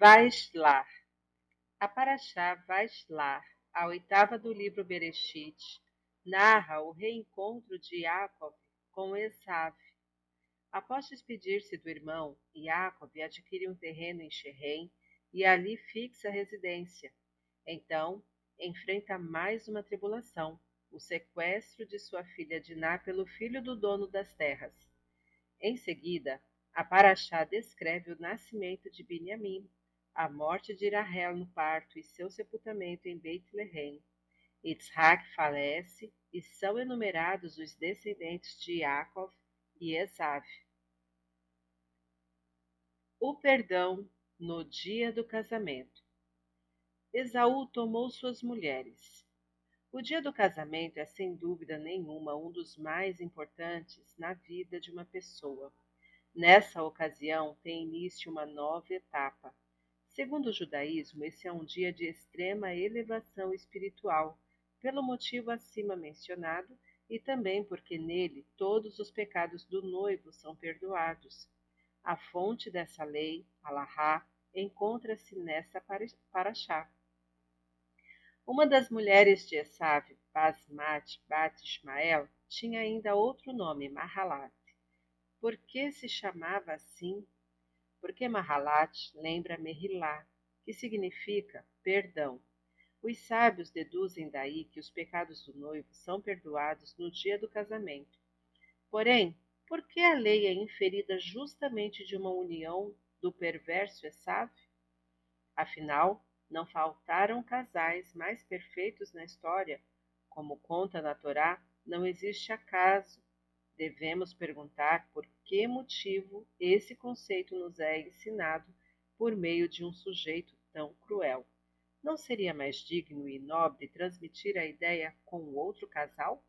Vaislar. A Paraxá Vaislar, a oitava do livro Bereshit, narra o reencontro de Yaakov com Esav. Após despedir-se do irmão, Yaakov adquire um terreno em Shechem e ali fixa residência. Então, enfrenta mais uma tribulação, o sequestro de sua filha Diná pelo filho do dono das terras. Em seguida, a Paraxá descreve o nascimento de Benjamim, a morte de Rahel no parto e seu sepultamento em Beit Lehem. Yitzhak falece e são enumerados os descendentes de Yaakov e Esav. O perdão no dia do casamento. Esaú tomou suas mulheres. O dia do casamento é sem dúvida nenhuma um dos mais importantes na vida de uma pessoa. Nessa ocasião tem início uma nova etapa Segundo o judaísmo, esse é um dia de extrema elevação espiritual, pelo motivo acima mencionado e também porque nele todos os pecados do noivo são perdoados. A fonte dessa lei, Alahá, encontra-se nesta paraxá. Uma das mulheres de Esav, Basmat Bat Ismael, tinha ainda outro nome, Mahalat. Por que se chamava assim? Porque Mahalat lembra Mehilá, que significa perdão. Os sábios deduzem daí que os pecados do noivo são perdoados no dia do casamento. Porém, por que a lei é inferida justamente de uma união do perverso Esav? Afinal, não faltaram casais mais perfeitos na história. Como conta na Torá, não existe acaso, Devemos perguntar por que motivo esse conceito nos é ensinado por meio de um sujeito tão cruel. Não seria mais digno e nobre transmitir a ideia com outro casal?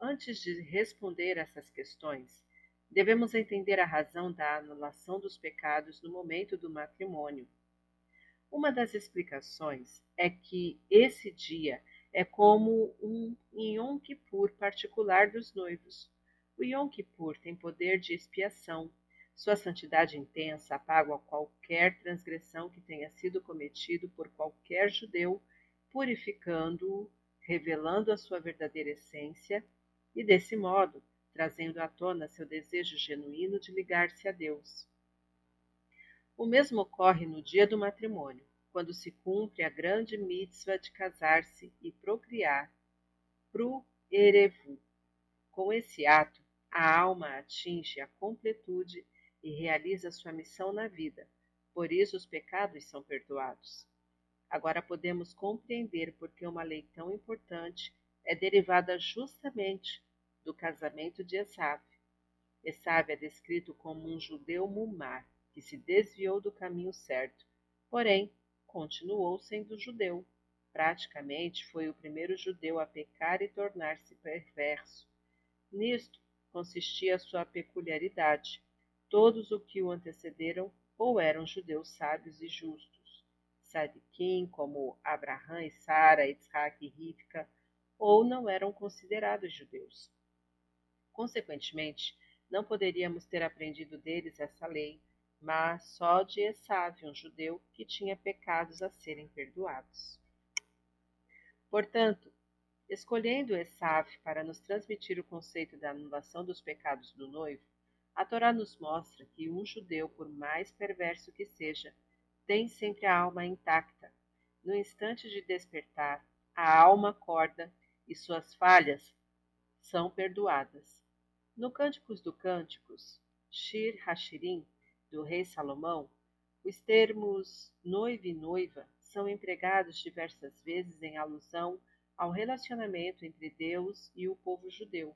Antes de responder essas questões, devemos entender a razão da anulação dos pecados no momento do matrimônio. Uma das explicações é que esse dia é como um Yom Kippur particular dos noivos. O Yom Kippur tem poder de expiação. Sua santidade intensa apaga qualquer transgressão que tenha sido cometido por qualquer judeu, purificando-o, revelando a sua verdadeira essência e, desse modo, trazendo à tona seu desejo genuíno de ligar-se a Deus. O mesmo ocorre no dia do matrimônio quando se cumpre a grande mitzvah de casar-se e procriar, pro erevu. Com esse ato, a alma atinge a completude e realiza sua missão na vida, por isso os pecados são perdoados. Agora podemos compreender por que uma lei tão importante é derivada justamente do casamento de Esav. Esav é descrito como um judeu mumar, que se desviou do caminho certo, porém continuou sendo judeu. Praticamente foi o primeiro judeu a pecar e tornar-se perverso. Nisto consistia sua peculiaridade. Todos os que o antecederam ou eram judeus sábios e justos, sadiquim, como Abraão e Sara, Isaac e Rivka, ou não eram considerados judeus. Consequentemente, não poderíamos ter aprendido deles essa lei, mas só de Esav, um judeu que tinha pecados a serem perdoados. Portanto, escolhendo Esav para nos transmitir o conceito da anulação dos pecados do noivo, a Torá nos mostra que um judeu, por mais perverso que seja, tem sempre a alma intacta. No instante de despertar, a alma acorda e suas falhas são perdoadas. No Cânticos do Cânticos, Shir Hashirim, do rei Salomão, os termos noivo e noiva são empregados diversas vezes em alusão ao relacionamento entre Deus e o povo judeu.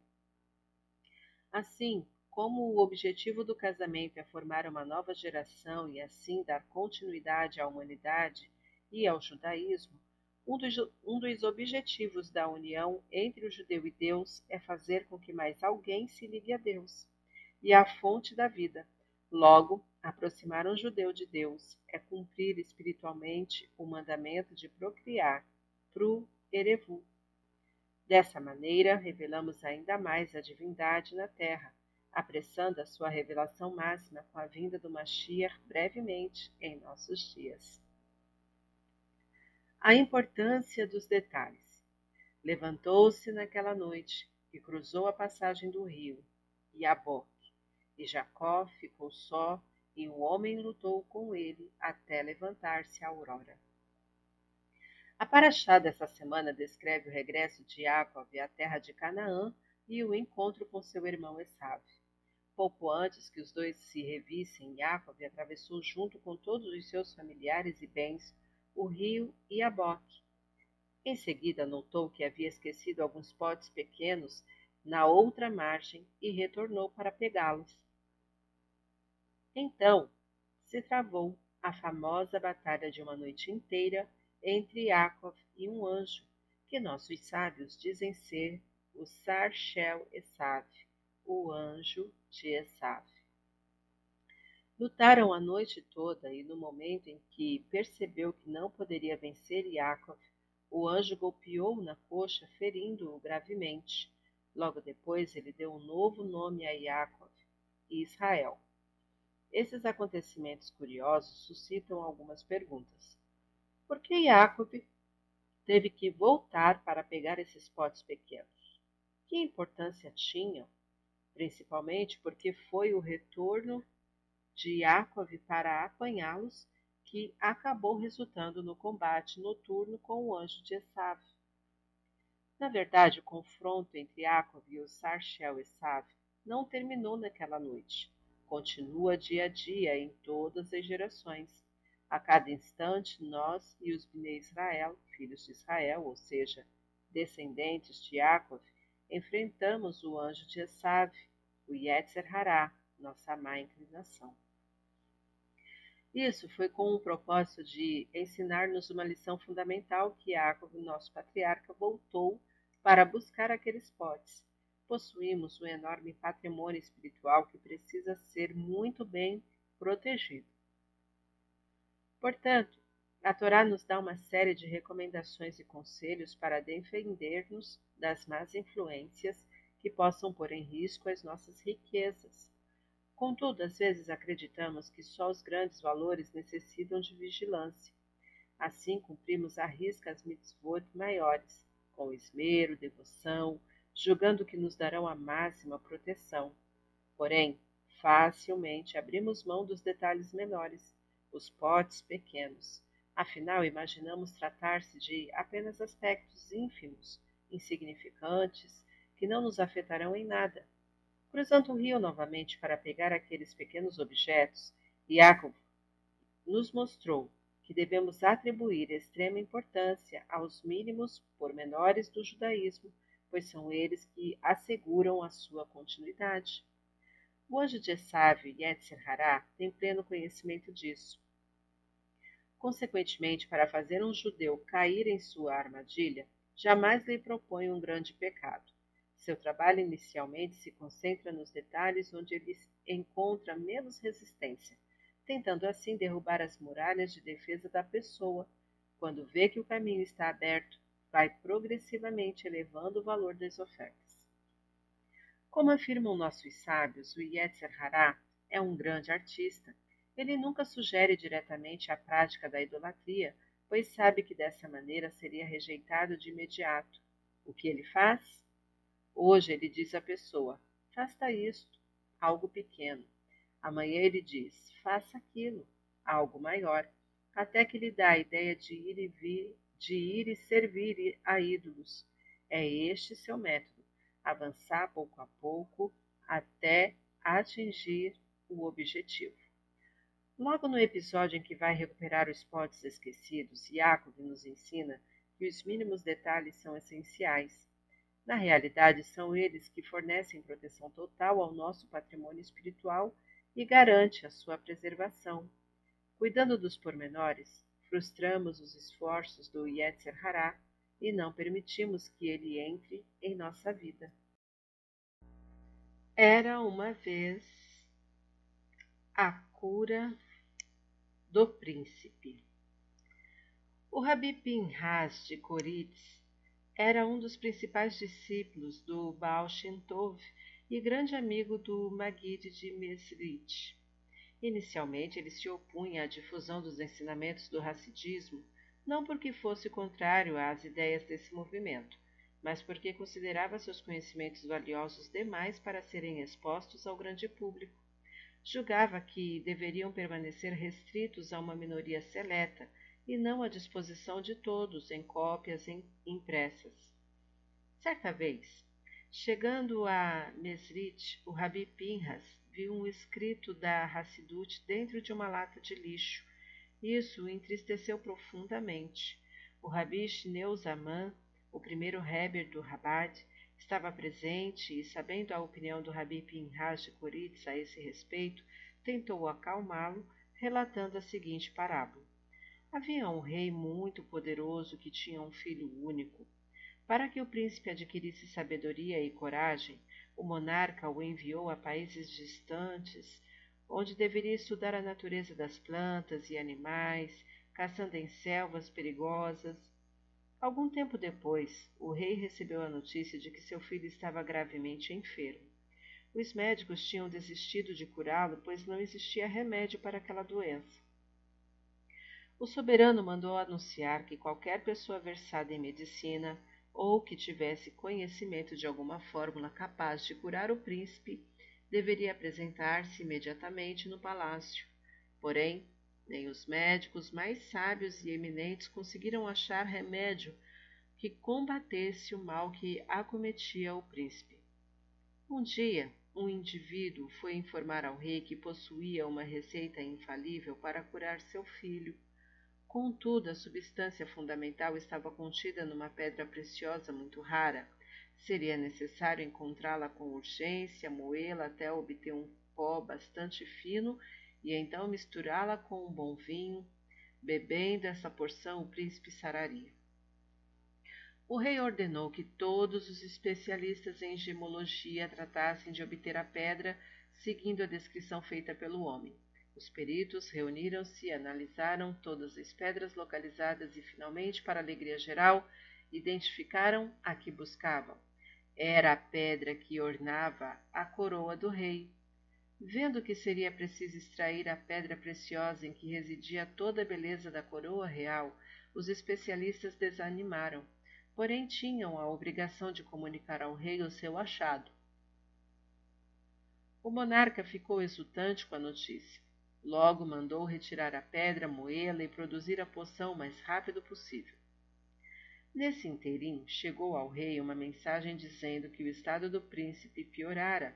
Assim, como o objetivo do casamento é formar uma nova geração e assim dar continuidade à humanidade e ao judaísmo, um dos, um dos, objetivos da união entre o judeu e Deus é fazer com que mais alguém se ligue a Deus e à fonte da vida, Logo, aproximar um judeu de Deus é cumprir espiritualmente o mandamento de procriar, pro erevu. Dessa maneira, revelamos ainda mais a divindade na terra, apressando a sua revelação máxima com a vinda do Mashiach brevemente em nossos dias. A importância dos detalhes. Levantou-se naquela noite e cruzou a passagem do rio, Iaboque, e Jacó ficou só, e o homem lutou com ele até levantar-se a aurora. A Paraxá dessa semana descreve o regresso de Jacob à terra de Canaã e o encontro com seu irmão Esav. Pouco antes que os dois se revissem, Jacob atravessou junto com todos os seus familiares e bens o rio Iaboque. Em seguida notou que havia esquecido alguns potes pequenos na outra margem e retornou para pegá-los. Então se travou a famosa batalha de uma noite inteira entre Yaakov e um anjo, que nossos sábios dizem ser o Sarshel Esav, o anjo de Esav. Lutaram a noite toda e no momento em que percebeu que não poderia vencer Yaakov, o anjo golpeou na coxa, ferindo-o gravemente. Logo depois, ele deu um novo nome a Yaakov, Israel. Esses acontecimentos curiosos suscitam algumas perguntas. Por que Jacob teve que voltar para pegar esses potes pequenos? Que importância tinham? Principalmente porque foi o retorno de Jacob para apanhá-los que acabou resultando no combate noturno com o anjo de Esav. Na verdade, o confronto entre Jacob e o Sarchel Esav não terminou naquela noite. Continua dia a dia em todas as gerações a cada instante, nós e os Bnei Israel, filhos de Israel, ou seja, descendentes de Yaakov, enfrentamos o anjo de Esav, o Yetzer Hará, nossa má inclinação. Isso foi com o propósito de ensinar-nos uma lição fundamental que Yaakov, nosso patriarca, voltou para buscar aqueles potes. Possuímos um enorme patrimônio espiritual que precisa ser muito bem protegido. Portanto, a Torá nos dá uma série de recomendações e conselhos para defender-nos das más influências que possam pôr em risco as nossas riquezas. Contudo, às vezes acreditamos que só os grandes valores necessitam de vigilância. Assim, cumprimos à risca as mitzvot maiores, com esmero, devoção, julgando que nos darão a máxima proteção. Porém, facilmente abrimos mão dos detalhes menores os potes pequenos. Afinal, imaginamos tratar-se de apenas aspectos ínfimos, insignificantes, que não nos afetarão em nada. Cruzando o rio novamente para pegar aqueles pequenos objetos, Jacob nos mostrou que devemos atribuir extrema importância aos mínimos pormenores do judaísmo, pois são eles que asseguram a sua continuidade. O anjo de Esav, Yetzer Hará, tem pleno conhecimento disso. Consequentemente, para fazer um judeu cair em sua armadilha, jamais lhe propõe um grande pecado. Seu trabalho inicialmente se concentra nos detalhes onde ele encontra menos resistência, tentando assim derrubar as muralhas de defesa da pessoa. Quando vê que o caminho está aberto, vai progressivamente elevando o valor das ofertas. Como afirmam nossos sábios, o Yetzer Hará é um grande artista ele nunca sugere diretamente a prática da idolatria, pois sabe que dessa maneira seria rejeitado de imediato. O que ele faz? Hoje ele diz à pessoa: faça isto, algo pequeno. Amanhã ele diz: faça aquilo, algo maior, até que lhe dá a ideia de ir e vir, de ir e servir a ídolos. É este seu método: avançar pouco a pouco até atingir o objetivo. Logo no episódio em que vai recuperar os potes esquecidos, Jacob nos ensina que os mínimos detalhes são essenciais. Na realidade, são eles que fornecem proteção total ao nosso patrimônio espiritual e garante a sua preservação. Cuidando dos pormenores, frustramos os esforços do Yetzer Hará e não permitimos que ele entre em nossa vida. Era uma vez a cura do príncipe. O Rabi Pinhas de Koritz era um dos principais discípulos do Baal Shem Tov e grande amigo do Maguide de Mesrit. Inicialmente ele se opunha à difusão dos ensinamentos do racidismo, não porque fosse contrário às ideias desse movimento, mas porque considerava seus conhecimentos valiosos demais para serem expostos ao grande público. Julgava que deveriam permanecer restritos a uma minoria seleta e não à disposição de todos em cópias impressas. Certa vez, chegando a Mesrit, o Rabi Pinhas viu um escrito da Hassidut dentro de uma lata de lixo. Isso o entristeceu profundamente. O Rabi Shneu Zaman o primeiro Heber do Rabat, estava presente e, sabendo a opinião do Rabi Pinhas de Koritz a esse respeito, tentou acalmá-lo, relatando a seguinte parábola. Havia um rei muito poderoso que tinha um filho único. Para que o príncipe adquirisse sabedoria e coragem, o monarca o enviou a países distantes, onde deveria estudar a natureza das plantas e animais, caçando em selvas perigosas, Algum tempo depois, o rei recebeu a notícia de que seu filho estava gravemente enfermo. Os médicos tinham desistido de curá-lo, pois não existia remédio para aquela doença. O soberano mandou anunciar que qualquer pessoa versada em medicina ou que tivesse conhecimento de alguma fórmula capaz de curar o príncipe deveria apresentar-se imediatamente no palácio. Porém, nem os médicos mais sábios e eminentes conseguiram achar remédio que combatesse o mal que acometia o príncipe. Um dia, um indivíduo foi informar ao rei que possuía uma receita infalível para curar seu filho. Contudo, a substância fundamental estava contida numa pedra preciosa muito rara. Seria necessário encontrá-la com urgência, moê-la até obter um pó bastante fino e então misturá-la com um bom vinho, bebendo essa porção o príncipe sararia. O rei ordenou que todos os especialistas em gemologia tratassem de obter a pedra seguindo a descrição feita pelo homem. Os peritos reuniram-se, analisaram todas as pedras localizadas e, finalmente, para alegria geral, identificaram a que buscavam. Era a pedra que ornava a coroa do rei, Vendo que seria preciso extrair a pedra preciosa em que residia toda a beleza da coroa real, os especialistas desanimaram, porém tinham a obrigação de comunicar ao rei o seu achado. O monarca ficou exultante com a notícia. Logo mandou retirar a pedra, moê-la e produzir a poção o mais rápido possível. Nesse interim, chegou ao rei uma mensagem dizendo que o estado do príncipe piorara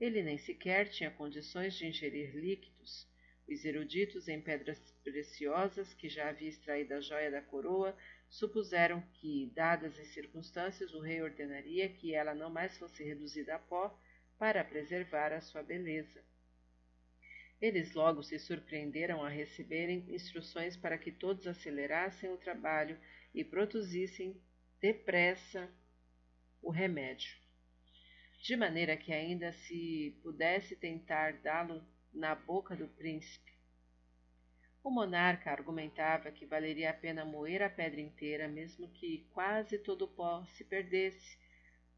ele nem sequer tinha condições de ingerir líquidos. Os eruditos em pedras preciosas, que já havia extraído a joia da coroa, supuseram que, dadas as circunstâncias, o rei ordenaria que ela não mais fosse reduzida a pó para preservar a sua beleza. Eles logo se surpreenderam a receberem instruções para que todos acelerassem o trabalho e produzissem depressa o remédio de maneira que ainda se pudesse tentar dá-lo na boca do príncipe. O monarca argumentava que valeria a pena moer a pedra inteira, mesmo que quase todo o pó se perdesse,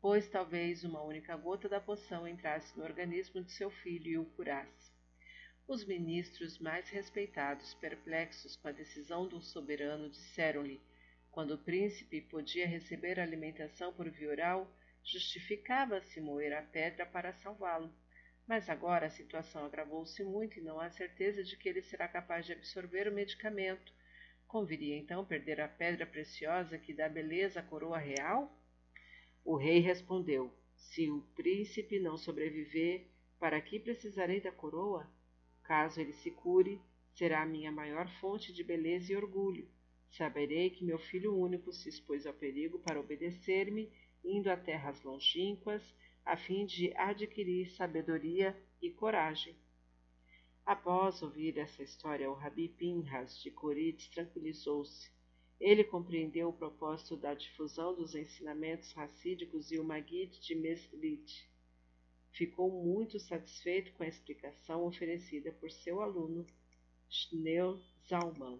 pois talvez uma única gota da poção entrasse no organismo de seu filho e o curasse. Os ministros mais respeitados, perplexos com a decisão do soberano, disseram-lhe, quando o príncipe podia receber alimentação por via oral, Justificava-se moer a pedra para salvá-lo. Mas agora a situação agravou-se muito e não há certeza de que ele será capaz de absorver o medicamento. Conviria então perder a pedra preciosa que dá beleza à coroa real? O rei respondeu: Se o príncipe não sobreviver, para que precisarei da coroa? Caso ele se cure, será a minha maior fonte de beleza e orgulho. Saberei que meu filho único se expôs ao perigo para obedecer-me indo a terras longínquas, a fim de adquirir sabedoria e coragem. Após ouvir essa história, o Rabi Pinhas de Coritz tranquilizou-se. Ele compreendeu o propósito da difusão dos ensinamentos racídicos e o Maguid de Mesrit. Ficou muito satisfeito com a explicação oferecida por seu aluno, Schneur Zalman.